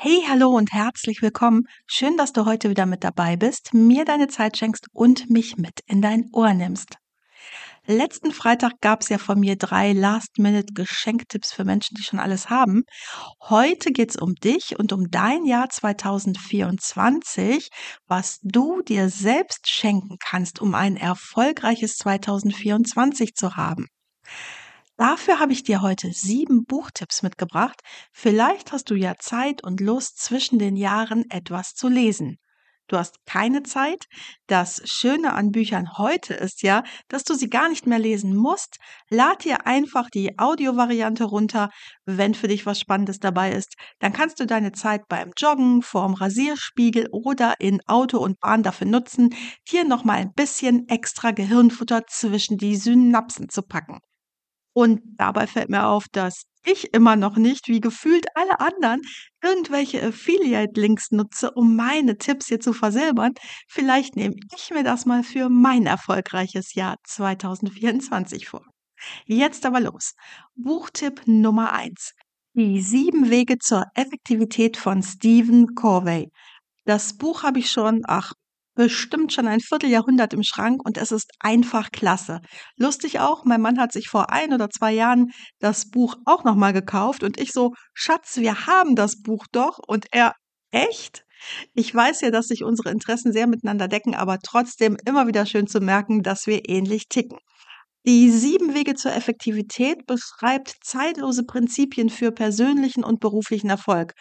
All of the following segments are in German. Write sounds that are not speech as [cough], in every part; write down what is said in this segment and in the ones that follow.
Hey, hallo und herzlich willkommen. Schön, dass du heute wieder mit dabei bist, mir deine Zeit schenkst und mich mit in dein Ohr nimmst. Letzten Freitag gab es ja von mir drei Last-Minute-Geschenktipps für Menschen, die schon alles haben. Heute geht es um dich und um dein Jahr 2024, was du dir selbst schenken kannst, um ein erfolgreiches 2024 zu haben. Dafür habe ich dir heute sieben Buchtipps mitgebracht. Vielleicht hast du ja Zeit und Lust, zwischen den Jahren etwas zu lesen. Du hast keine Zeit. Das Schöne an Büchern heute ist ja, dass du sie gar nicht mehr lesen musst. Lad dir einfach die Audiovariante runter, wenn für dich was Spannendes dabei ist. Dann kannst du deine Zeit beim Joggen, vorm Rasierspiegel oder in Auto und Bahn dafür nutzen, hier nochmal ein bisschen extra Gehirnfutter zwischen die Synapsen zu packen. Und dabei fällt mir auf, dass ich immer noch nicht, wie gefühlt alle anderen, irgendwelche Affiliate-Links nutze, um meine Tipps hier zu versilbern. Vielleicht nehme ich mir das mal für mein erfolgreiches Jahr 2024 vor. Jetzt aber los. Buchtipp Nummer eins: Die sieben Wege zur Effektivität von Stephen Corvey. Das Buch habe ich schon, ach, bestimmt schon ein Vierteljahrhundert im Schrank und es ist einfach klasse. Lustig auch, mein Mann hat sich vor ein oder zwei Jahren das Buch auch nochmal gekauft und ich so, Schatz, wir haben das Buch doch und er, echt? Ich weiß ja, dass sich unsere Interessen sehr miteinander decken, aber trotzdem immer wieder schön zu merken, dass wir ähnlich ticken. Die sieben Wege zur Effektivität beschreibt zeitlose Prinzipien für persönlichen und beruflichen Erfolg.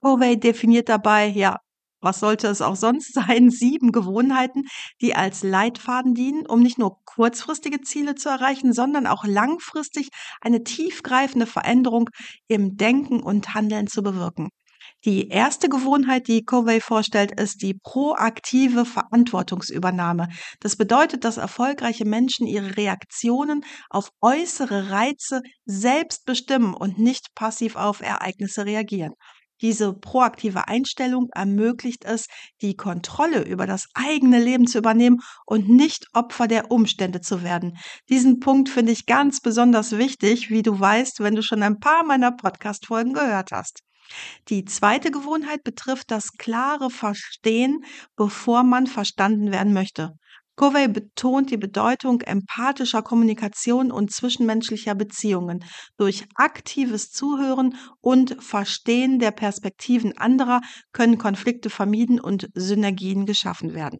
Covey definiert dabei, ja, was sollte es auch sonst [laughs] sein, sieben Gewohnheiten, die als Leitfaden dienen, um nicht nur kurzfristige Ziele zu erreichen, sondern auch langfristig eine tiefgreifende Veränderung im Denken und Handeln zu bewirken. Die erste Gewohnheit, die Covey vorstellt, ist die proaktive Verantwortungsübernahme. Das bedeutet, dass erfolgreiche Menschen ihre Reaktionen auf äußere Reize selbst bestimmen und nicht passiv auf Ereignisse reagieren. Diese proaktive Einstellung ermöglicht es, die Kontrolle über das eigene Leben zu übernehmen und nicht Opfer der Umstände zu werden. Diesen Punkt finde ich ganz besonders wichtig, wie du weißt, wenn du schon ein paar meiner Podcast-Folgen gehört hast. Die zweite Gewohnheit betrifft das klare Verstehen, bevor man verstanden werden möchte. Covey betont die Bedeutung empathischer Kommunikation und zwischenmenschlicher Beziehungen. Durch aktives Zuhören und Verstehen der Perspektiven anderer können Konflikte vermieden und Synergien geschaffen werden.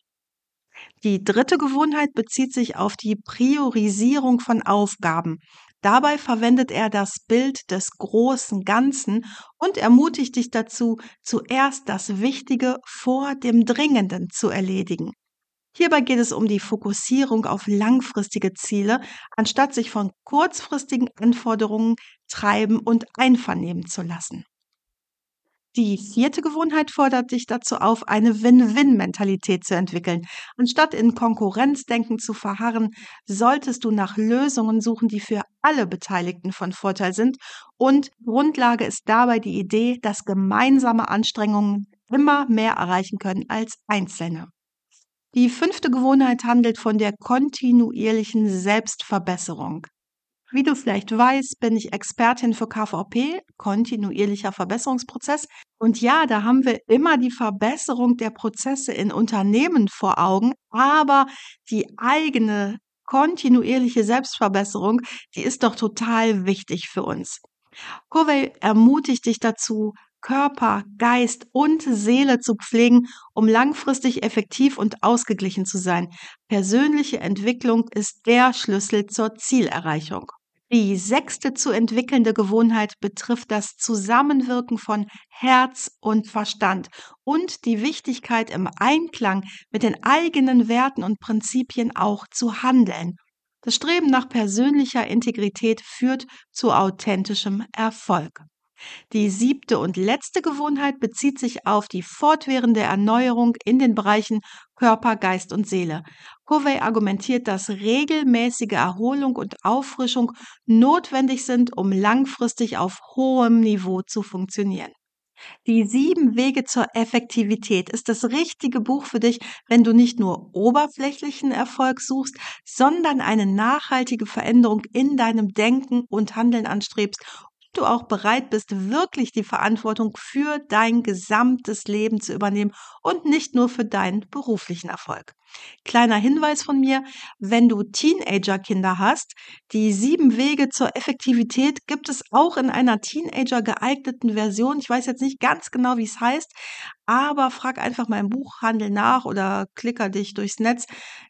Die dritte Gewohnheit bezieht sich auf die Priorisierung von Aufgaben. Dabei verwendet er das Bild des großen Ganzen und ermutigt dich dazu, zuerst das Wichtige vor dem Dringenden zu erledigen. Hierbei geht es um die Fokussierung auf langfristige Ziele, anstatt sich von kurzfristigen Anforderungen treiben und einvernehmen zu lassen. Die vierte Gewohnheit fordert dich dazu auf, eine Win-Win-Mentalität zu entwickeln. Anstatt in Konkurrenzdenken zu verharren, solltest du nach Lösungen suchen, die für alle Beteiligten von Vorteil sind. Und Grundlage ist dabei die Idee, dass gemeinsame Anstrengungen immer mehr erreichen können als einzelne. Die fünfte Gewohnheit handelt von der kontinuierlichen Selbstverbesserung. Wie du vielleicht weißt, bin ich Expertin für KVP, kontinuierlicher Verbesserungsprozess. Und ja, da haben wir immer die Verbesserung der Prozesse in Unternehmen vor Augen, aber die eigene kontinuierliche Selbstverbesserung, die ist doch total wichtig für uns. Covey ermutigt dich dazu, Körper, Geist und Seele zu pflegen, um langfristig effektiv und ausgeglichen zu sein. Persönliche Entwicklung ist der Schlüssel zur Zielerreichung. Die sechste zu entwickelnde Gewohnheit betrifft das Zusammenwirken von Herz und Verstand und die Wichtigkeit im Einklang mit den eigenen Werten und Prinzipien auch zu handeln. Das Streben nach persönlicher Integrität führt zu authentischem Erfolg. Die siebte und letzte Gewohnheit bezieht sich auf die fortwährende Erneuerung in den Bereichen Körper, Geist und Seele. Covey argumentiert, dass regelmäßige Erholung und Auffrischung notwendig sind, um langfristig auf hohem Niveau zu funktionieren. Die sieben Wege zur Effektivität ist das richtige Buch für dich, wenn du nicht nur oberflächlichen Erfolg suchst, sondern eine nachhaltige Veränderung in deinem Denken und Handeln anstrebst du auch bereit bist, wirklich die Verantwortung für dein gesamtes Leben zu übernehmen und nicht nur für deinen beruflichen Erfolg. Kleiner Hinweis von mir, wenn du Teenager-Kinder hast, die sieben Wege zur Effektivität gibt es auch in einer Teenager geeigneten Version. Ich weiß jetzt nicht ganz genau, wie es heißt, aber frag einfach mal im Buchhandel nach oder klicker dich durchs Netz.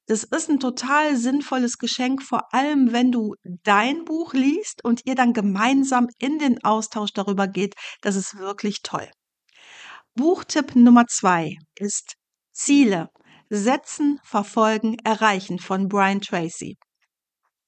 Das ist ein total sinnvolles Geschenk, vor allem wenn du dein Buch liest und ihr dann gemeinsam in den Austausch darüber geht. Das ist wirklich toll. Buchtipp Nummer zwei ist Ziele. Setzen, Verfolgen, Erreichen von Brian Tracy.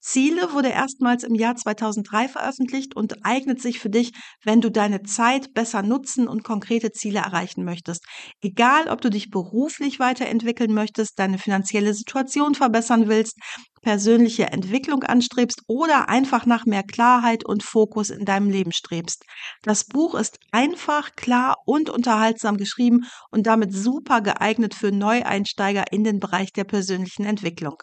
Ziele wurde erstmals im Jahr 2003 veröffentlicht und eignet sich für dich, wenn du deine Zeit besser nutzen und konkrete Ziele erreichen möchtest. Egal, ob du dich beruflich weiterentwickeln möchtest, deine finanzielle Situation verbessern willst, persönliche Entwicklung anstrebst oder einfach nach mehr Klarheit und Fokus in deinem Leben strebst. Das Buch ist einfach, klar und unterhaltsam geschrieben und damit super geeignet für Neueinsteiger in den Bereich der persönlichen Entwicklung.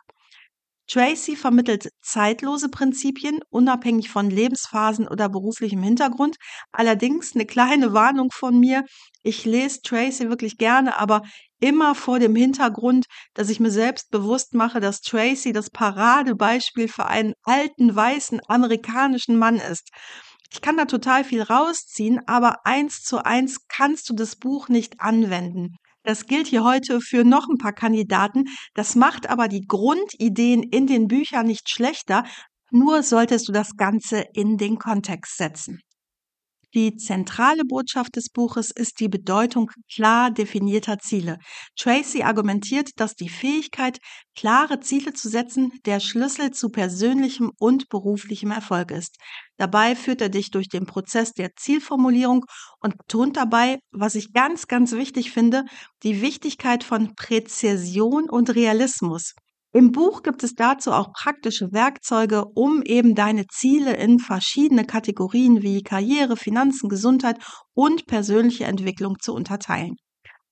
Tracy vermittelt zeitlose Prinzipien, unabhängig von Lebensphasen oder beruflichem Hintergrund. Allerdings eine kleine Warnung von mir. Ich lese Tracy wirklich gerne, aber immer vor dem Hintergrund, dass ich mir selbst bewusst mache, dass Tracy das Paradebeispiel für einen alten, weißen, amerikanischen Mann ist. Ich kann da total viel rausziehen, aber eins zu eins kannst du das Buch nicht anwenden. Das gilt hier heute für noch ein paar Kandidaten. Das macht aber die Grundideen in den Büchern nicht schlechter. Nur solltest du das Ganze in den Kontext setzen. Die zentrale Botschaft des Buches ist die Bedeutung klar definierter Ziele. Tracy argumentiert, dass die Fähigkeit, klare Ziele zu setzen, der Schlüssel zu persönlichem und beruflichem Erfolg ist. Dabei führt er dich durch den Prozess der Zielformulierung und betont dabei, was ich ganz, ganz wichtig finde, die Wichtigkeit von Präzision und Realismus. Im Buch gibt es dazu auch praktische Werkzeuge, um eben deine Ziele in verschiedene Kategorien wie Karriere, Finanzen, Gesundheit und persönliche Entwicklung zu unterteilen.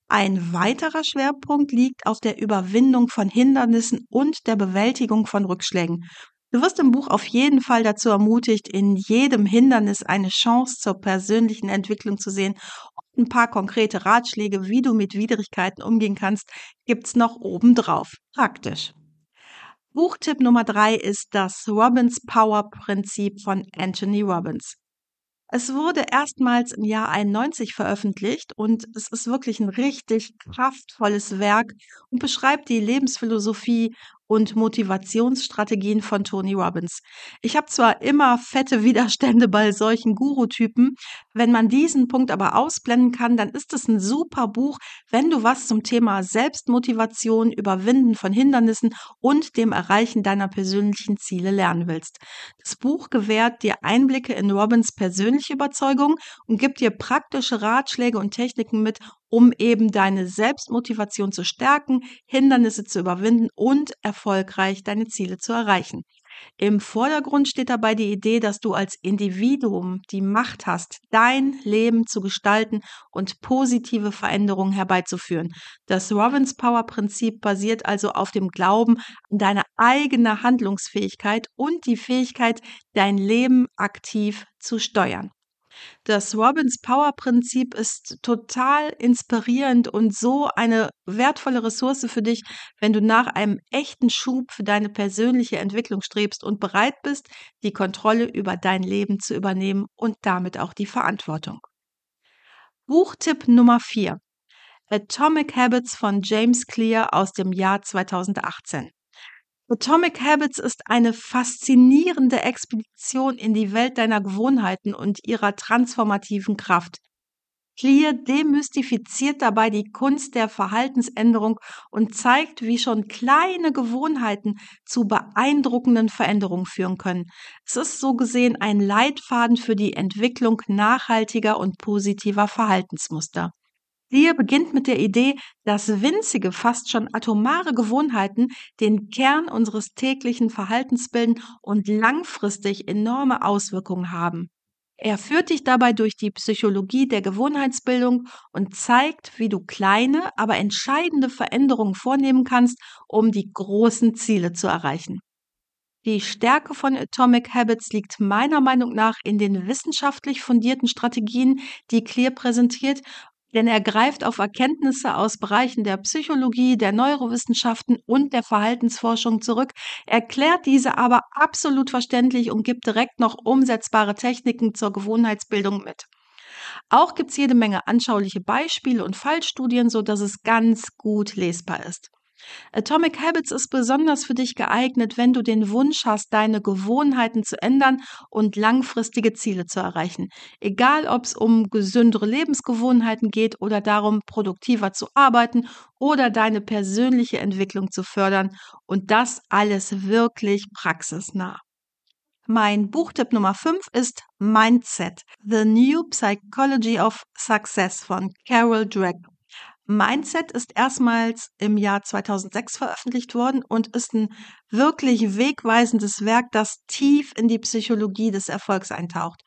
Ein weiterer Schwerpunkt liegt auf der Überwindung von Hindernissen und der Bewältigung von Rückschlägen. Du wirst im Buch auf jeden Fall dazu ermutigt, in jedem Hindernis eine Chance zur persönlichen Entwicklung zu sehen. Und ein paar konkrete Ratschläge, wie du mit Widrigkeiten umgehen kannst, gibt's noch obendrauf. Praktisch. Buchtipp Nummer drei ist das Robbins Power Prinzip von Anthony Robbins. Es wurde erstmals im Jahr 91 veröffentlicht und es ist wirklich ein richtig kraftvolles Werk und beschreibt die Lebensphilosophie und Motivationsstrategien von Tony Robbins. Ich habe zwar immer fette Widerstände bei solchen Guru-Typen, wenn man diesen Punkt aber ausblenden kann, dann ist es ein super Buch, wenn du was zum Thema Selbstmotivation, Überwinden von Hindernissen und dem Erreichen deiner persönlichen Ziele lernen willst. Das Buch gewährt dir Einblicke in Robbins persönliche Überzeugung und gibt dir praktische Ratschläge und Techniken mit, um eben deine Selbstmotivation zu stärken, Hindernisse zu überwinden und erfolgreich deine Ziele zu erreichen. Im Vordergrund steht dabei die Idee, dass du als Individuum die Macht hast, dein Leben zu gestalten und positive Veränderungen herbeizuführen. Das Robbins Power Prinzip basiert also auf dem Glauben an deine eigene Handlungsfähigkeit und die Fähigkeit, dein Leben aktiv zu steuern. Das Robbins Power Prinzip ist total inspirierend und so eine wertvolle Ressource für dich, wenn du nach einem echten Schub für deine persönliche Entwicklung strebst und bereit bist, die Kontrolle über dein Leben zu übernehmen und damit auch die Verantwortung. Buchtipp Nummer 4. Atomic Habits von James Clear aus dem Jahr 2018. Atomic Habits ist eine faszinierende Expedition in die Welt deiner Gewohnheiten und ihrer transformativen Kraft. Clear demystifiziert dabei die Kunst der Verhaltensänderung und zeigt, wie schon kleine Gewohnheiten zu beeindruckenden Veränderungen führen können. Es ist so gesehen ein Leitfaden für die Entwicklung nachhaltiger und positiver Verhaltensmuster. Clear beginnt mit der Idee, dass winzige, fast schon atomare Gewohnheiten den Kern unseres täglichen Verhaltens bilden und langfristig enorme Auswirkungen haben. Er führt dich dabei durch die Psychologie der Gewohnheitsbildung und zeigt, wie du kleine, aber entscheidende Veränderungen vornehmen kannst, um die großen Ziele zu erreichen. Die Stärke von Atomic Habits liegt meiner Meinung nach in den wissenschaftlich fundierten Strategien, die Clear präsentiert denn er greift auf Erkenntnisse aus Bereichen der Psychologie, der Neurowissenschaften und der Verhaltensforschung zurück, erklärt diese aber absolut verständlich und gibt direkt noch umsetzbare Techniken zur Gewohnheitsbildung mit. Auch gibt es jede Menge anschauliche Beispiele und Fallstudien, so dass es ganz gut lesbar ist. Atomic Habits ist besonders für dich geeignet, wenn du den Wunsch hast, deine Gewohnheiten zu ändern und langfristige Ziele zu erreichen. Egal, ob es um gesündere Lebensgewohnheiten geht oder darum, produktiver zu arbeiten oder deine persönliche Entwicklung zu fördern. Und das alles wirklich praxisnah. Mein Buchtipp Nummer 5 ist Mindset, The New Psychology of Success von Carol Dweck. Mindset ist erstmals im Jahr 2006 veröffentlicht worden und ist ein wirklich wegweisendes Werk, das tief in die Psychologie des Erfolgs eintaucht.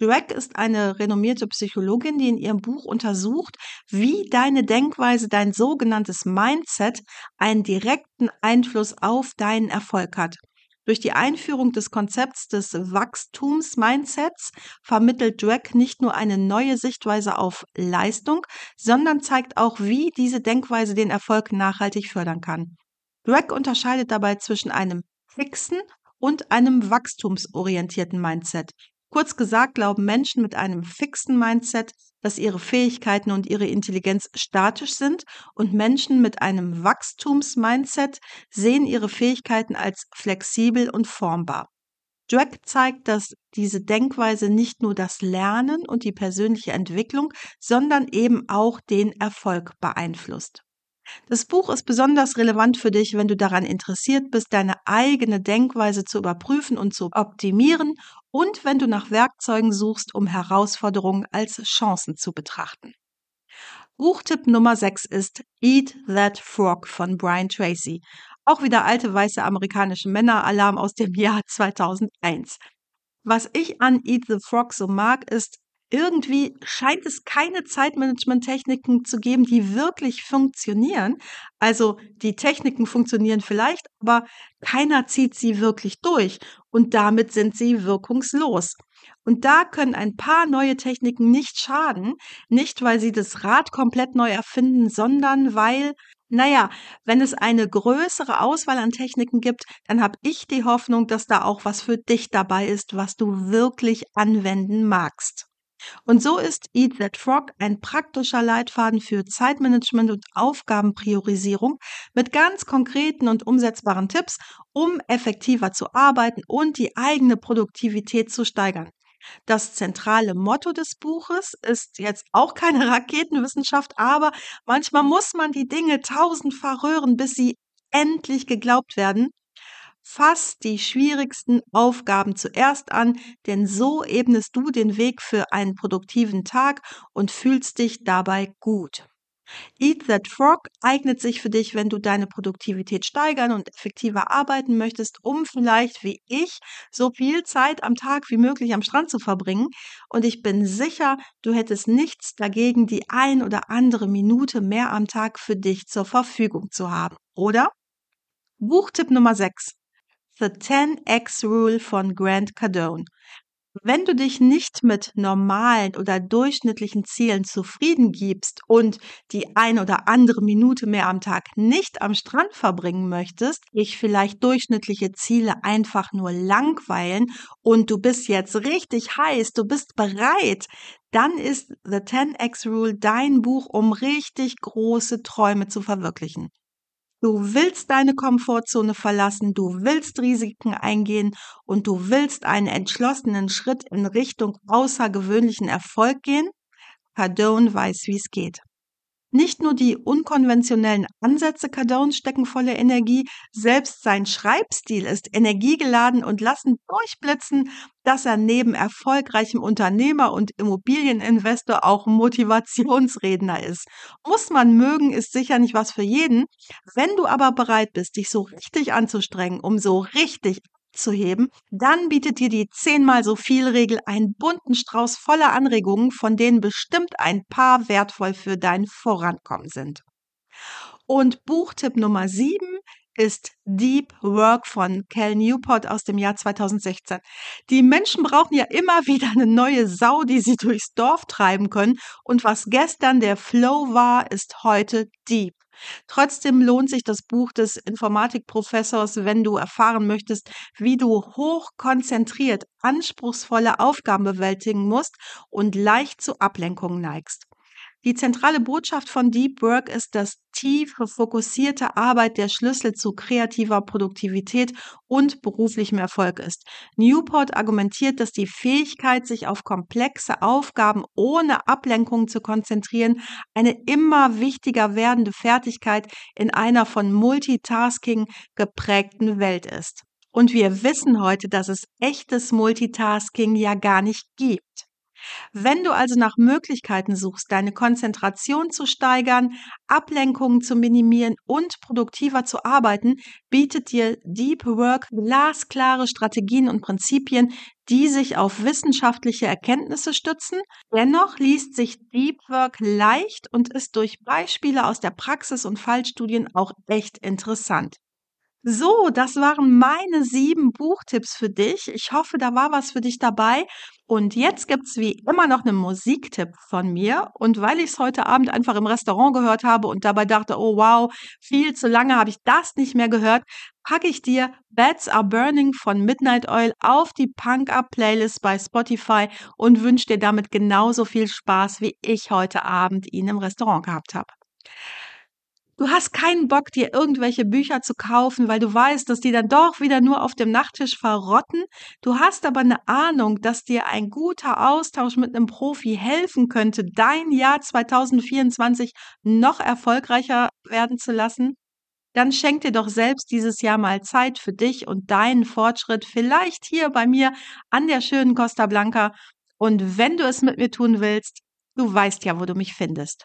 Dweck ist eine renommierte Psychologin, die in ihrem Buch untersucht, wie deine Denkweise, dein sogenanntes Mindset einen direkten Einfluss auf deinen Erfolg hat. Durch die Einführung des Konzepts des Wachstums-Mindsets vermittelt Dweck nicht nur eine neue Sichtweise auf Leistung, sondern zeigt auch, wie diese Denkweise den Erfolg nachhaltig fördern kann. Dweck unterscheidet dabei zwischen einem fixen und einem wachstumsorientierten Mindset. Kurz gesagt glauben Menschen mit einem fixen Mindset, dass ihre Fähigkeiten und ihre Intelligenz statisch sind und Menschen mit einem Wachstumsmindset sehen ihre Fähigkeiten als flexibel und formbar. Dweck zeigt, dass diese Denkweise nicht nur das Lernen und die persönliche Entwicklung, sondern eben auch den Erfolg beeinflusst. Das Buch ist besonders relevant für dich, wenn du daran interessiert bist, deine eigene Denkweise zu überprüfen und zu optimieren und wenn du nach Werkzeugen suchst, um Herausforderungen als Chancen zu betrachten. Buchtipp Nummer 6 ist Eat That Frog von Brian Tracy. Auch wieder alte weiße amerikanische Männer-Alarm aus dem [laughs] Jahr 2001. Was ich an Eat the Frog so mag, ist, irgendwie scheint es keine Zeitmanagement-Techniken zu geben, die wirklich funktionieren. Also die Techniken funktionieren vielleicht, aber keiner zieht sie wirklich durch und damit sind sie wirkungslos. Und da können ein paar neue Techniken nicht schaden, nicht weil sie das Rad komplett neu erfinden, sondern weil naja, wenn es eine größere Auswahl an Techniken gibt, dann habe ich die Hoffnung, dass da auch was für dich dabei ist, was du wirklich anwenden magst. Und so ist Eat That Frog ein praktischer Leitfaden für Zeitmanagement und Aufgabenpriorisierung mit ganz konkreten und umsetzbaren Tipps, um effektiver zu arbeiten und die eigene Produktivität zu steigern. Das zentrale Motto des Buches ist jetzt auch keine [laughs] Raketenwissenschaft, aber manchmal muss man die Dinge tausendfach rühren, bis sie endlich geglaubt werden. Fass die schwierigsten Aufgaben zuerst an, denn so ebnest du den Weg für einen produktiven Tag und fühlst dich dabei gut. Eat That Frog eignet sich für dich, wenn du deine Produktivität steigern und effektiver arbeiten möchtest, um vielleicht wie ich so viel Zeit am Tag wie möglich am Strand zu verbringen. Und ich bin sicher, du hättest nichts dagegen, die ein oder andere Minute mehr am Tag für dich zur Verfügung zu haben, oder? Buchtipp Nummer 6. The 10x Rule von Grant Cardone. Wenn du dich nicht mit normalen oder durchschnittlichen Zielen zufrieden gibst und die ein oder andere Minute mehr am Tag nicht am Strand verbringen möchtest, dich vielleicht durchschnittliche Ziele einfach nur langweilen und du bist jetzt richtig heiß, du bist bereit, dann ist The 10x Rule dein Buch, um richtig große Träume zu verwirklichen. Du willst deine Komfortzone verlassen, du willst Risiken eingehen und du willst einen entschlossenen Schritt in Richtung außergewöhnlichen Erfolg gehen? Cardone weiß, wie es geht. Nicht nur die unkonventionellen Ansätze Cardones stecken voller Energie, selbst sein Schreibstil ist energiegeladen und lassen durchblitzen, dass er neben erfolgreichem Unternehmer und Immobilieninvestor auch Motivationsredner ist. Muss man mögen, ist sicher nicht was für jeden. Wenn du aber bereit bist, dich so richtig anzustrengen, um so richtig zu heben, dann bietet dir die zehnmal so viel Regel einen bunten Strauß voller Anregungen, von denen bestimmt ein paar wertvoll für dein Vorankommen sind. Und Buchtipp Nummer sieben ist Deep Work von Cal Newport aus dem Jahr 2016. Die Menschen brauchen ja immer [laughs] wieder eine neue Sau, die sie durchs Dorf treiben können. Und was gestern der Flow war, ist heute Deep. Trotzdem lohnt sich das Buch des Informatikprofessors, wenn du erfahren möchtest, wie du hochkonzentriert anspruchsvolle Aufgaben bewältigen musst und leicht zu Ablenkungen neigst. Die zentrale Botschaft von Deep Work ist, dass tiefe, fokussierte Arbeit der Schlüssel zu kreativer Produktivität und beruflichem Erfolg ist. Newport argumentiert, dass die Fähigkeit, sich auf komplexe Aufgaben ohne Ablenkung zu konzentrieren, eine immer wichtiger werdende Fertigkeit in einer von Multitasking geprägten Welt ist. Und wir wissen heute, dass es echtes Multitasking ja gar nicht gibt. Wenn du also nach Möglichkeiten suchst, deine Konzentration zu steigern, Ablenkungen zu minimieren und produktiver zu arbeiten, bietet dir Deep Work glasklare Strategien und Prinzipien, die sich auf wissenschaftliche Erkenntnisse stützen. Dennoch liest sich Deep Work leicht und ist durch Beispiele aus der Praxis und Fallstudien auch echt interessant. So, das waren meine sieben Buchtipps für dich. Ich hoffe, da war was für dich dabei. Und jetzt gibt's wie immer noch einen Musiktipp von mir. Und weil ich es heute Abend einfach im Restaurant gehört habe und dabei dachte, oh wow, viel zu lange habe ich das nicht mehr gehört, packe ich dir Bats Are Burning von Midnight Oil auf die Punk Up Playlist bei Spotify und wünsche dir damit genauso viel Spaß, wie ich heute Abend ihn im Restaurant gehabt habe. Du hast keinen Bock, dir irgendwelche Bücher zu kaufen, weil du weißt, dass die dann doch wieder nur auf dem Nachttisch verrotten. Du hast aber eine Ahnung, dass dir ein guter Austausch mit einem Profi helfen könnte, dein Jahr 2024 noch erfolgreicher werden zu lassen. Dann schenk dir doch selbst dieses Jahr mal Zeit für dich und deinen Fortschritt, vielleicht hier bei mir an der schönen Costa Blanca. Und wenn du es mit mir tun willst, du weißt ja, wo du mich findest.